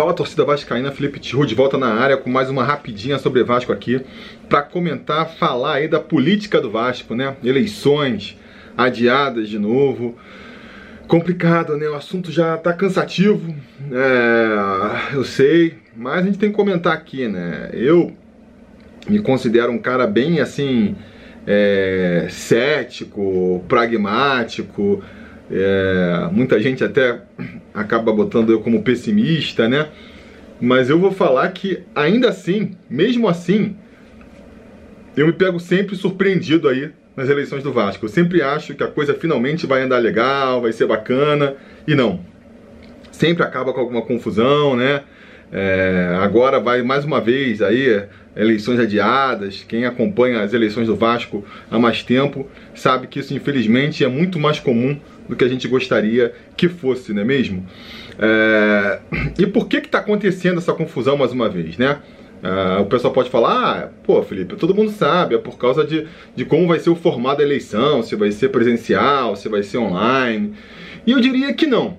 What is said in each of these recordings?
Fala torcida vascaína, Felipe Tiru de volta na área com mais uma rapidinha sobre Vasco aqui para comentar, falar aí da política do Vasco, né? Eleições adiadas de novo. Complicado, né? O assunto já tá cansativo, é, eu sei, mas a gente tem que comentar aqui, né? Eu me considero um cara bem assim, é, cético, pragmático, é, muita gente até acaba botando eu como pessimista, né? Mas eu vou falar que ainda assim, mesmo assim, eu me pego sempre surpreendido aí nas eleições do Vasco. Eu sempre acho que a coisa finalmente vai andar legal, vai ser bacana, e não. Sempre acaba com alguma confusão, né? É, agora vai mais uma vez aí eleições adiadas. Quem acompanha as eleições do Vasco há mais tempo sabe que isso infelizmente é muito mais comum do que a gente gostaria que fosse, não é mesmo? É... E por que está acontecendo essa confusão mais uma vez, né? Uh, o pessoal pode falar, ah, pô, Felipe, todo mundo sabe, é por causa de, de como vai ser o formato da eleição, se vai ser presencial, se vai ser online. E eu diria que não.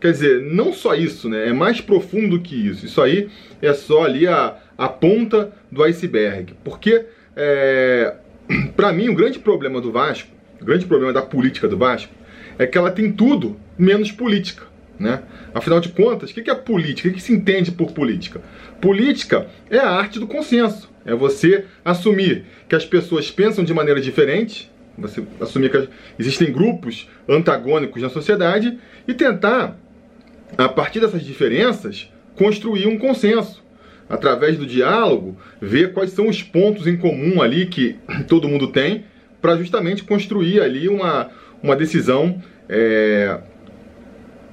Quer dizer, não só isso, né? É mais profundo que isso. Isso aí é só ali a, a ponta do iceberg. Porque, é, para mim, o grande problema do Vasco, o grande problema da política do Vasco, é que ela tem tudo menos política. Né? Afinal de contas, o que é política? O que se entende por política? Política é a arte do consenso. É você assumir que as pessoas pensam de maneira diferente, você assumir que existem grupos antagônicos na sociedade e tentar, a partir dessas diferenças, construir um consenso. Através do diálogo, ver quais são os pontos em comum ali que todo mundo tem, para justamente construir ali uma, uma decisão é,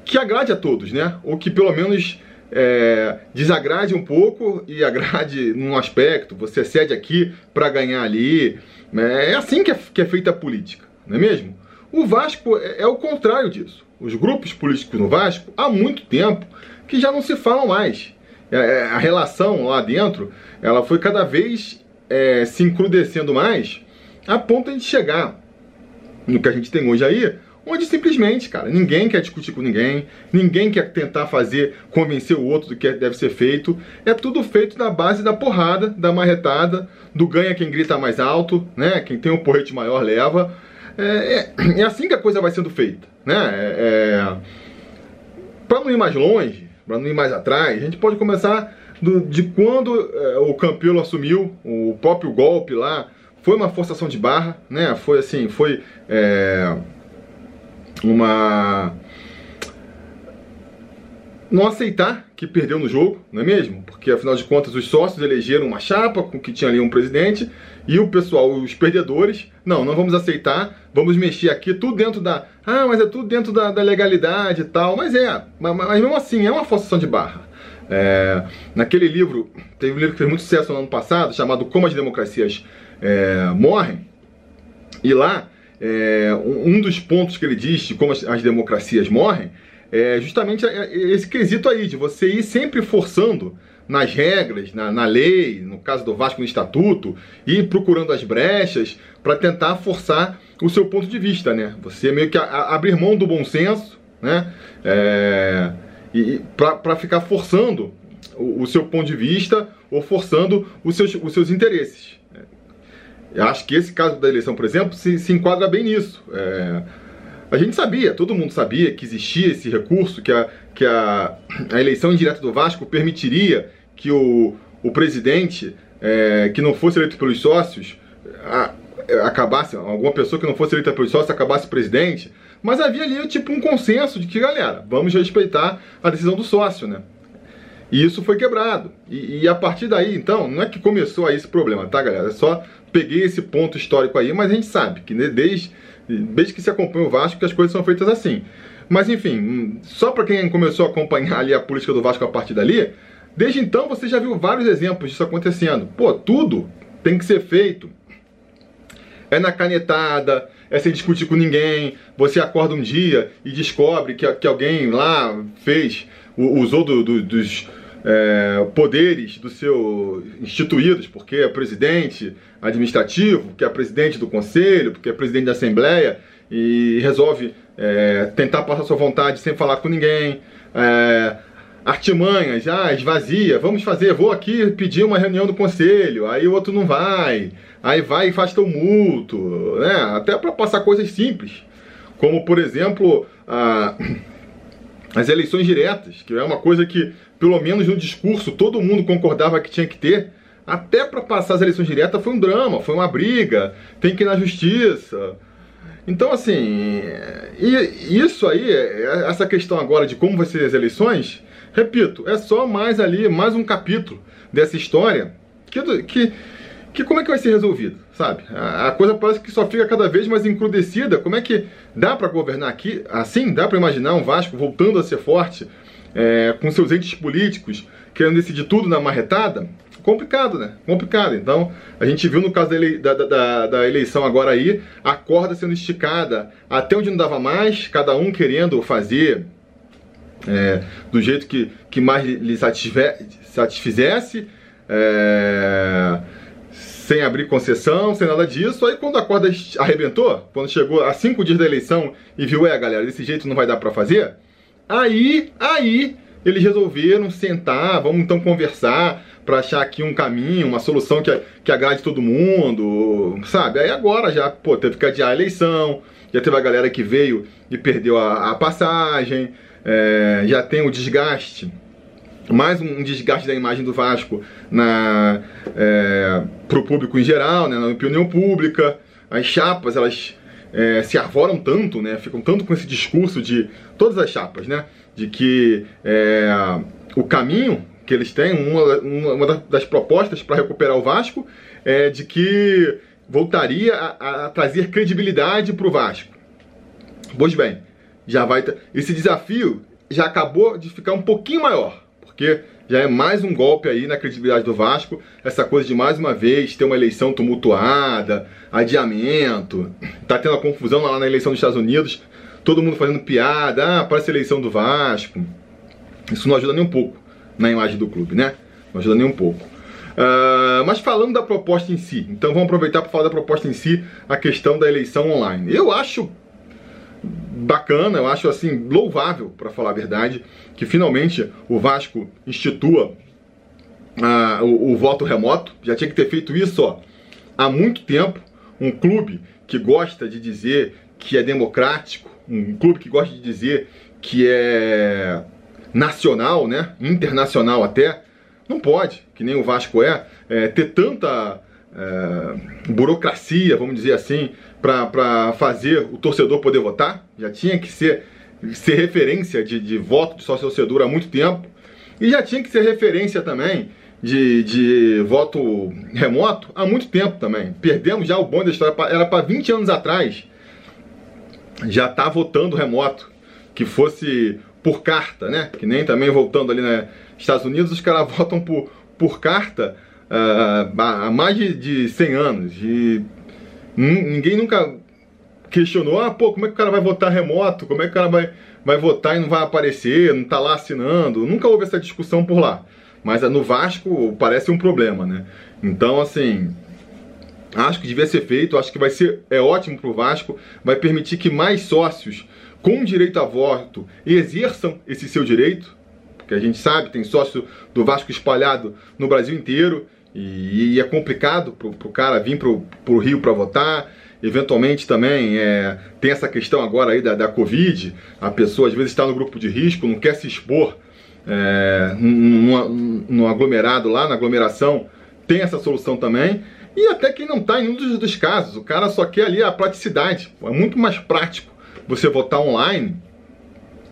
que agrade a todos, né? Ou que pelo menos é, desagrade um pouco e agrade num aspecto, você cede aqui para ganhar ali. É assim que é, que é, feita a política, não é mesmo? O Vasco é, é o contrário disso. Os grupos políticos no Vasco, há muito tempo, que já não se falam mais. É, é, a relação lá dentro, ela foi cada vez é, se encrudecendo mais, a ponto de chegar no que a gente tem hoje aí, onde simplesmente, cara, ninguém quer discutir com ninguém, ninguém quer tentar fazer, convencer o outro do que deve ser feito. É tudo feito na base da porrada, da marretada, do ganha quem grita mais alto, né? Quem tem um porrete maior leva. É, é, é assim que a coisa vai sendo feita, né? É, é para não ir mais longe, para não ir mais atrás, a gente pode começar do, de quando é, o Campelo assumiu o próprio golpe lá foi uma forçação de barra, né? Foi assim, foi é, uma não aceitar que perdeu no jogo, não é mesmo? Porque afinal de contas os sócios elegeram uma chapa com que tinha ali um presidente e o pessoal, os perdedores, não, não vamos aceitar, vamos mexer aqui tudo dentro da, ah, mas é tudo dentro da, da legalidade e tal, mas é, mas, mas mesmo assim é uma forçação de barra. É, naquele livro, teve um livro que fez muito sucesso no ano passado, chamado Como as Democracias é, morrem. E lá, é, um dos pontos que ele diz de como as, as democracias morrem é justamente esse quesito aí, de você ir sempre forçando nas regras, na, na, lei, no caso do Vasco no Estatuto, e procurando as brechas para tentar forçar o seu ponto de vista, né? Você meio que a, a, abrir mão do bom senso, né? É, e para ficar forçando o, o, seu ponto de vista ou forçando os seus, os seus interesses. Eu acho que esse caso da eleição, por exemplo, se, se enquadra bem nisso. É, a gente sabia, todo mundo sabia que existia esse recurso, que a, que a, a eleição indireta do Vasco permitiria que o, o presidente, é, que não fosse eleito pelos sócios, a, acabasse, alguma pessoa que não fosse eleita pelos sócios acabasse presidente, mas havia ali tipo um consenso de que, galera, vamos respeitar a decisão do sócio, né? E isso foi quebrado. E, e, a partir daí, então, não é que começou aí esse problema, tá, galera? É só peguei esse ponto histórico aí, mas a gente sabe que desde, desde que se acompanha o Vasco que as coisas são feitas assim. Mas enfim, só para quem começou a acompanhar ali a política do Vasco a partir dali, desde então você já viu vários exemplos disso acontecendo. Pô, tudo tem que ser feito. É na canetada, é sem discutir com ninguém. Você acorda um dia e descobre que, que alguém lá fez, usou do, do, dos é, poderes do seu instituídos, porque é presidente administrativo, porque é presidente do conselho, porque é presidente da assembleia e resolve é, tentar passar sua vontade sem falar com ninguém. É, artimanhas, ah, esvazia, vamos fazer, vou aqui pedir uma reunião do conselho, aí o outro não vai, aí vai e faz tumulto, né? Até para passar coisas simples, como por exemplo a, as eleições diretas, que é uma coisa que, pelo menos no discurso, todo mundo concordava que tinha que ter. Até para passar as eleições diretas foi um drama, foi uma briga, tem que ir na justiça. Então, assim, e isso aí, essa questão agora de como vai ser as eleições, repito, é só mais ali, mais um capítulo dessa história que, que, que como é que vai ser resolvido, sabe? A, a coisa parece que só fica cada vez mais encrudecida. Como é que dá para governar aqui? Assim, dá para imaginar um Vasco voltando a ser forte, é, com seus entes políticos querendo decidir tudo na marretada? complicado, né? Complicado. Então, a gente viu no caso da, ele, da, da, da, eleição agora aí, a corda sendo esticada até onde não dava mais, cada um querendo fazer é, do jeito que, que mais lhe satisfizesse, é, sem abrir concessão, sem nada disso. Aí quando a corda arrebentou, quando chegou a cinco dias da eleição e viu, é galera, desse jeito não vai dar para fazer, aí, aí eles resolveram sentar, vamos então conversar, para achar aqui um caminho, uma solução que, que agrade todo mundo, sabe? Aí agora já, pô, teve que adiar a eleição, já teve a galera que veio e perdeu a, a passagem, é, já tem o desgaste, mais um desgaste da imagem do Vasco na, é, pro público em geral, né, na opinião pública, as chapas, elas é, se arvoram tanto, né, ficam tanto com esse discurso de todas as chapas, né, de que é, o caminho que eles têm, uma, uma das propostas para recuperar o Vasco é de que voltaria a, a trazer credibilidade para o Vasco. Pois bem, já vai esse desafio já acabou de ficar um pouquinho maior, porque já é mais um golpe aí na credibilidade do Vasco, essa coisa de mais uma vez ter uma eleição tumultuada, adiamento, tá tendo a confusão lá na eleição dos Estados Unidos, todo mundo fazendo piada, ah, parece a eleição do Vasco. Isso não ajuda nem um pouco na imagem do clube, né? Não ajuda nem um pouco. Uh, mas falando da proposta em si, então vamos aproveitar para falar da proposta em si, a questão da eleição online. Eu acho bacana, eu acho assim louvável, para falar a verdade, que finalmente o Vasco institua uh, o, o, voto remoto. Já tinha que ter feito isso ó, há muito tempo. Um clube que gosta de dizer que é democrático, um clube que gosta de dizer que é nacional, né, internacional até, não pode, que nem o Vasco é, é ter tanta é, burocracia, vamos dizer assim, para fazer o torcedor poder votar. Já tinha que ser, ser referência de, de voto de sócio-torcedor há muito tempo. E já tinha que ser referência também de, de voto remoto há muito tempo também. Perdemos já o bom da história, era para 20 anos atrás já tá votando remoto. Que fosse por carta, né? Que nem também voltando ali nos né? Estados Unidos, os caras votam por, por carta uh, há mais de, de 100 anos. E ninguém nunca questionou, ah, pô, como é que o cara vai votar remoto? Como é que o cara vai, vai votar e não vai aparecer, não tá lá assinando? Nunca houve essa discussão por lá. Mas no Vasco parece um problema, né? Então, assim, acho que devia ser feito, acho que vai ser é ótimo pro Vasco, vai permitir que mais sócios com direito a voto exerçam esse seu direito, porque a gente sabe, tem sócio do Vasco espalhado no Brasil inteiro, e, e é complicado pro, pro cara vir pro, pro Rio para votar. Eventualmente também é, tem essa questão agora aí da, da Covid, a pessoa às vezes está no grupo de risco, não quer se expor é, no, no aglomerado lá, na aglomeração, tem essa solução também. E até quem não está em um dos, dos casos, o cara só quer ali a praticidade, é muito mais prático você votar online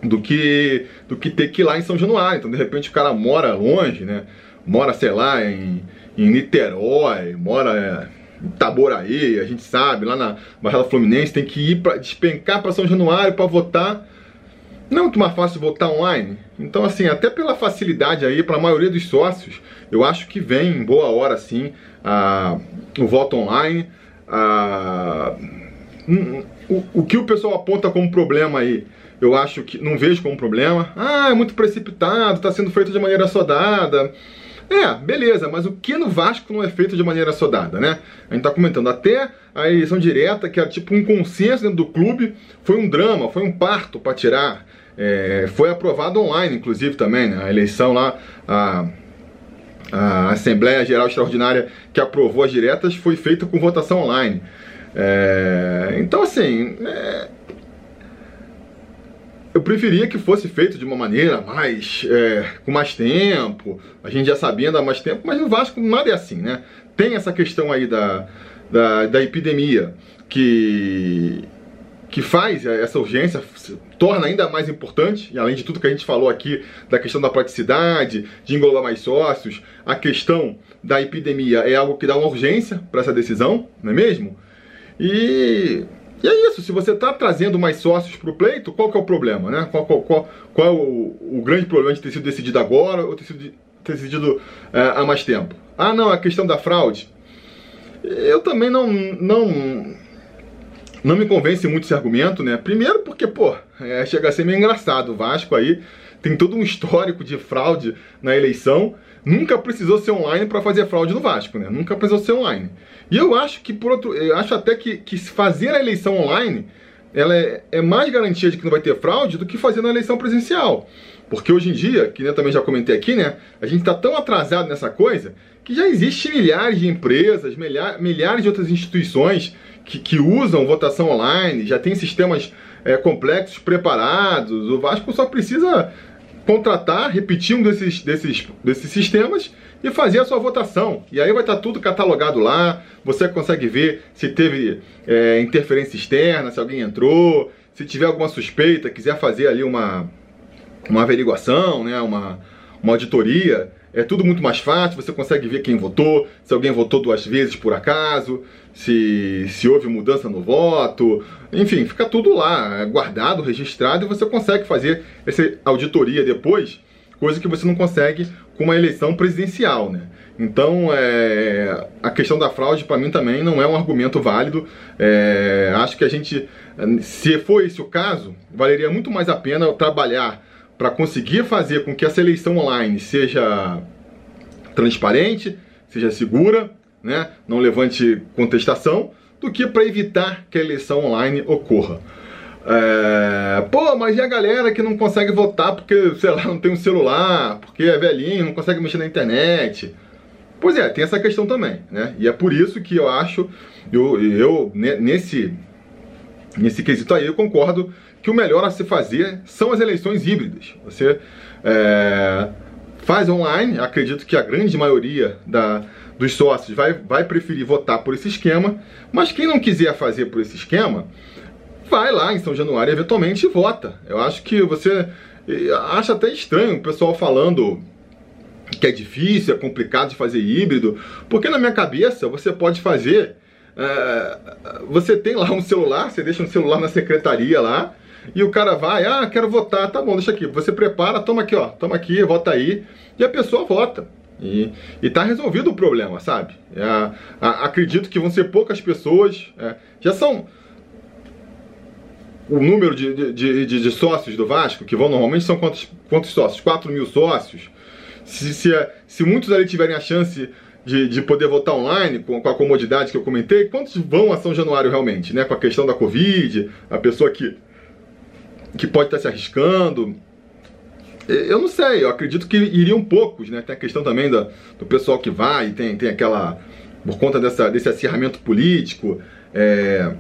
do que do que ter que ir lá em São Januário. Então, de repente, o cara mora longe, né? Mora, sei lá, em, em Niterói, mora é, em Itaboraí, a gente sabe, lá na Barra Fluminense, tem que ir para despencar para São Januário para votar. Não é muito mais fácil votar online? Então, assim, até pela facilidade aí, para a maioria dos sócios, eu acho que vem em boa hora, sim, a, o voto online. A, o, o que o pessoal aponta como problema aí, eu acho que não vejo como problema. Ah, é muito precipitado, está sendo feito de maneira sodada. É, beleza, mas o que no Vasco não é feito de maneira sodada, né? A gente tá comentando, até a eleição direta, que era tipo um consenso dentro do clube, foi um drama, foi um parto para tirar É, foi aprovado online, inclusive, também, né? A eleição lá, a, a Assembleia Geral Extraordinária que aprovou as diretas foi feita com votação online. É, então, assim, é, eu preferia que fosse feito de uma maneira mais é, com mais tempo, a gente já sabia há mais tempo, mas no Vasco nada é assim, né? Tem essa questão aí da, da, da epidemia que, que faz essa urgência, torna ainda mais importante, e além de tudo que a gente falou aqui, da questão da praticidade, de englobar mais sócios, a questão da epidemia é algo que dá uma urgência para essa decisão, não é mesmo? E e é isso, se você está trazendo mais sócios para o pleito, qual que é o problema, né? Qual, qual, qual, qual é o, o, grande problema de ter sido decidido agora ou ter sido ter decidido é, há mais tempo? Ah, não, a questão da fraude. Eu também não, não, não me convence muito esse argumento, né? Primeiro porque, pô, é, chega a ser meio engraçado. O Vasco aí tem todo um histórico de fraude na eleição nunca precisou ser online para fazer fraude no Vasco, né? Nunca precisou ser online. E eu acho que, por outro, eu acho até que, que fazer a eleição online ela é, é, mais garantia de que não vai ter fraude do que fazer na eleição presencial. Porque hoje em dia, que eu também já comentei aqui, né? A gente está tão atrasado nessa coisa que já existe milhares de empresas, milhares, milhares de outras instituições que, que usam votação online, já tem sistemas é, complexos preparados. O Vasco só precisa contratar, repetir um desses, desses, desses sistemas e fazer a sua votação. E aí vai estar tudo catalogado lá, você consegue ver se teve é, interferência externa, se alguém entrou, se tiver alguma suspeita, quiser fazer ali uma, uma averiguação, né, uma, uma auditoria, é tudo muito mais fácil, você consegue ver quem votou, se alguém votou duas vezes por acaso, se, se houve mudança no voto, enfim, fica tudo lá, guardado, registrado, e você consegue fazer essa auditoria depois, coisa que você não consegue com uma eleição presidencial, né? Então, é, a questão da fraude, para mim, também não é um argumento válido. É, acho que a gente, se for esse o caso, valeria muito mais a pena trabalhar para conseguir fazer com que essa eleição online seja transparente, seja segura, né, não levante contestação, do que para evitar que a eleição online ocorra. É, pô, mas e a galera que não consegue votar porque, sei lá, não tem um celular, porque é velhinho, não consegue mexer na internet? Pois é, tem essa questão também, né? E é por isso que eu acho, eu, eu nesse, nesse quesito aí, eu concordo que o melhor a se fazer são as eleições híbridas. Você é, faz online, acredito que a grande maioria da, dos sócios vai, vai preferir votar por esse esquema, mas quem não quiser fazer por esse esquema, vai lá em São Januário eventualmente e vota. Eu acho que você acha até estranho o pessoal falando que é difícil, é complicado de fazer híbrido, porque na minha cabeça você pode fazer. É, você tem lá um celular, você deixa um celular na secretaria lá, e o cara vai, ah, quero votar, tá bom, deixa aqui. Você prepara, toma aqui, ó, toma aqui, vota aí, e a pessoa vota. E, e tá resolvido o problema, sabe? É, a, acredito que vão ser poucas pessoas. É, já são o número de, de, de, de, sócios do Vasco, que vão normalmente são quantos, quantos sócios? 4 mil sócios. Se, se, se muitos ali tiverem a chance de, de poder votar online, com, com, a comodidade que eu comentei, quantos vão a São Januário realmente? Né? Com a questão da Covid, a pessoa que, que pode estar se arriscando. Eu não sei, eu acredito que iriam poucos, né? Tem a questão também da, do pessoal que vai, tem, tem aquela. Por conta dessa, desse acirramento político, é,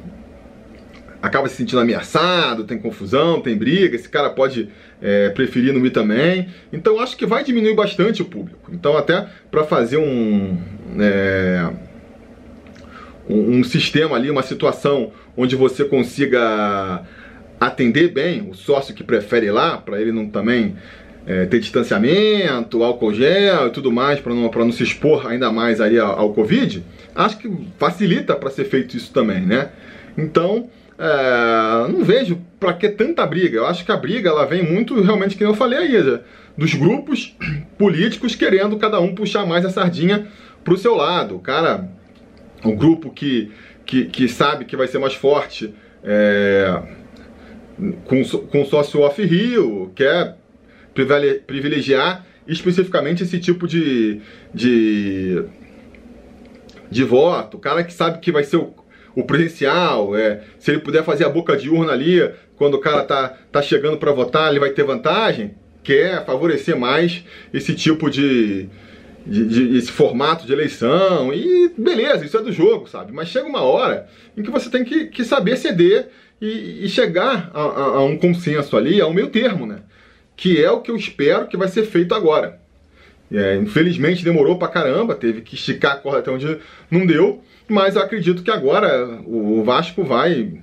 acaba se sentindo ameaçado, tem confusão, tem briga, esse cara pode é, preferir não ir também. Então acho que vai diminuir bastante o público. Então até para fazer um, é, um, um sistema ali, uma situação onde você consiga atender bem o sócio que prefere ir lá, para ele não também é, ter distanciamento, álcool gel e tudo mais, para não, não se expor ainda mais aí ao, ao Covid, acho que facilita para ser feito isso também, né? Então, é, não vejo para que tanta briga. Eu acho que a briga ela vem muito, realmente, que eu falei aí, dos grupos políticos querendo cada um puxar mais a sardinha para o seu lado. O cara, o grupo que, que, que sabe que vai ser mais forte. É, com, com sócio off-Rio, quer privilegiar especificamente esse tipo de, de, de voto. O cara que sabe que vai ser o, o presencial, é, se ele puder fazer a boca de urna ali, quando o cara tá, tá chegando para votar, ele vai ter vantagem, quer favorecer mais esse tipo de, de, de, esse formato de eleição e beleza, isso é do jogo, sabe? Mas chega uma hora em que você tem que, que saber ceder e, e chegar a, a, a, um consenso ali, a um meio termo, né? Que é o que eu espero que vai ser feito agora. É, infelizmente demorou pra caramba, teve que esticar a corda até onde não deu, mas eu acredito que agora o Vasco vai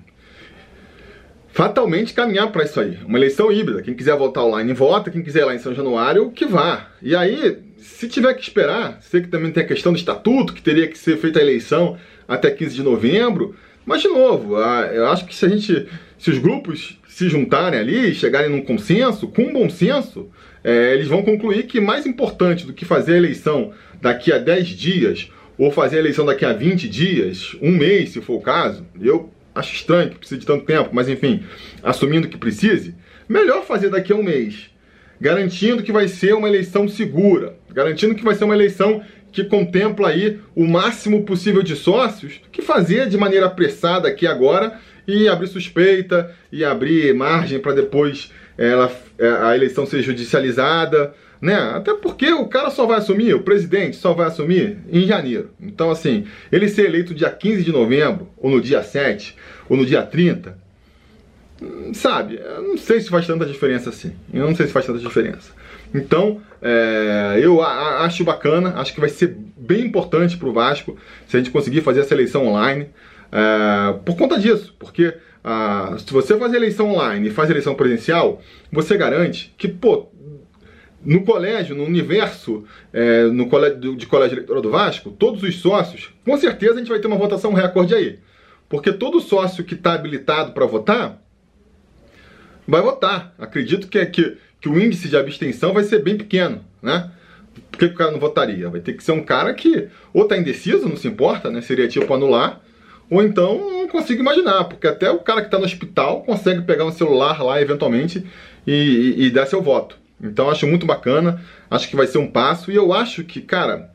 fatalmente caminhar para isso aí. Uma eleição híbrida. Quem quiser votar online, vota. Quem quiser ir lá em São Januário, que vá. E aí, se tiver que esperar, sei que também tem a questão do estatuto, que teria que ser feita a eleição até 15 de novembro. Mas, de novo, eu acho que se a gente. Se os grupos se juntarem ali, chegarem num consenso, com bom senso, é, eles vão concluir que mais importante do que fazer a eleição daqui a 10 dias, ou fazer a eleição daqui a 20 dias, um mês, se for o caso, eu acho estranho que precise de tanto tempo, mas enfim, assumindo que precise, melhor fazer daqui a um mês, garantindo que vai ser uma eleição segura, garantindo que vai ser uma eleição que contempla aí o máximo possível de sócios, que fazer de maneira apressada aqui agora e abrir suspeita e abrir margem para depois ela, é, a eleição ser judicializada, né? Até porque o cara só vai assumir, o presidente só vai assumir em janeiro. Então, assim, ele ser eleito dia 15 de novembro, ou no dia 7, ou no dia 30, sabe, eu não sei se faz tanta diferença assim. Eu não sei se faz tanta diferença. Então, é, eu acho bacana, acho que vai ser bem importante para o Vasco se a gente conseguir fazer essa eleição online. É, por conta disso, porque ah, se você faz eleição online e faz eleição presencial, você garante que, pô, no colégio, no universo, é, no colégio, de colégio eleitoral do Vasco, todos os sócios, com certeza a gente vai ter uma votação recorde aí. Porque todo sócio que está habilitado para votar, vai votar. Acredito que, que, que o índice de abstenção vai ser bem pequeno, né? Por que, o cara não votaria? Vai ter que ser um cara que ou está indeciso, não se importa, né? Seria tipo anular, ou então não consigo imaginar, porque até o cara que está no hospital consegue pegar um celular lá eventualmente e, e, e dar seu voto. Então acho muito bacana, acho que vai ser um passo e eu acho que, cara,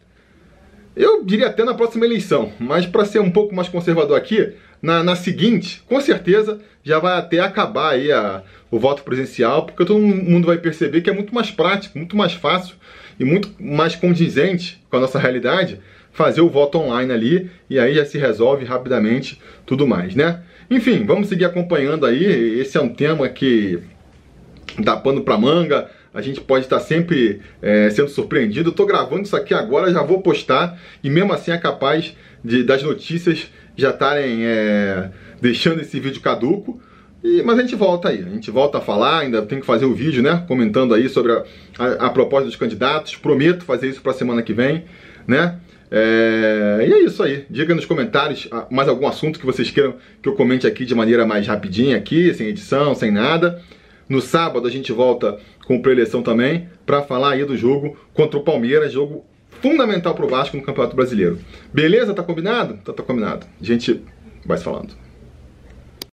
eu diria até na próxima eleição, mas para ser um pouco mais conservador aqui, na, na, seguinte, com certeza já vai até acabar aí a, o voto presencial, porque todo mundo vai perceber que é muito mais prático, muito mais fácil e muito mais condizente com a nossa realidade fazer o voto online ali e aí já se resolve rapidamente tudo mais, né? Enfim, vamos seguir acompanhando aí. Esse é um tema que dá pano para manga. A gente pode estar sempre é, sendo surpreendido. Eu tô gravando isso aqui agora, já vou postar e mesmo assim é capaz de, das notícias já estarem é, deixando esse vídeo caduco. E, mas a gente volta aí, a gente volta a falar, ainda tem que fazer o vídeo, né? Comentando aí sobre a, a, a proposta dos candidatos. Prometo fazer isso para a semana que vem, né? É, e é isso aí. Diga nos comentários ah, mais algum assunto que vocês queiram que eu comente aqui de maneira mais rapidinha aqui, sem edição, sem nada. No sábado a gente volta com pré-eleição também para falar aí do jogo contra o Palmeiras, jogo fundamental para o Vasco no Campeonato Brasileiro. Beleza? Tá combinado? Tá, tá combinado. A gente vai se falando.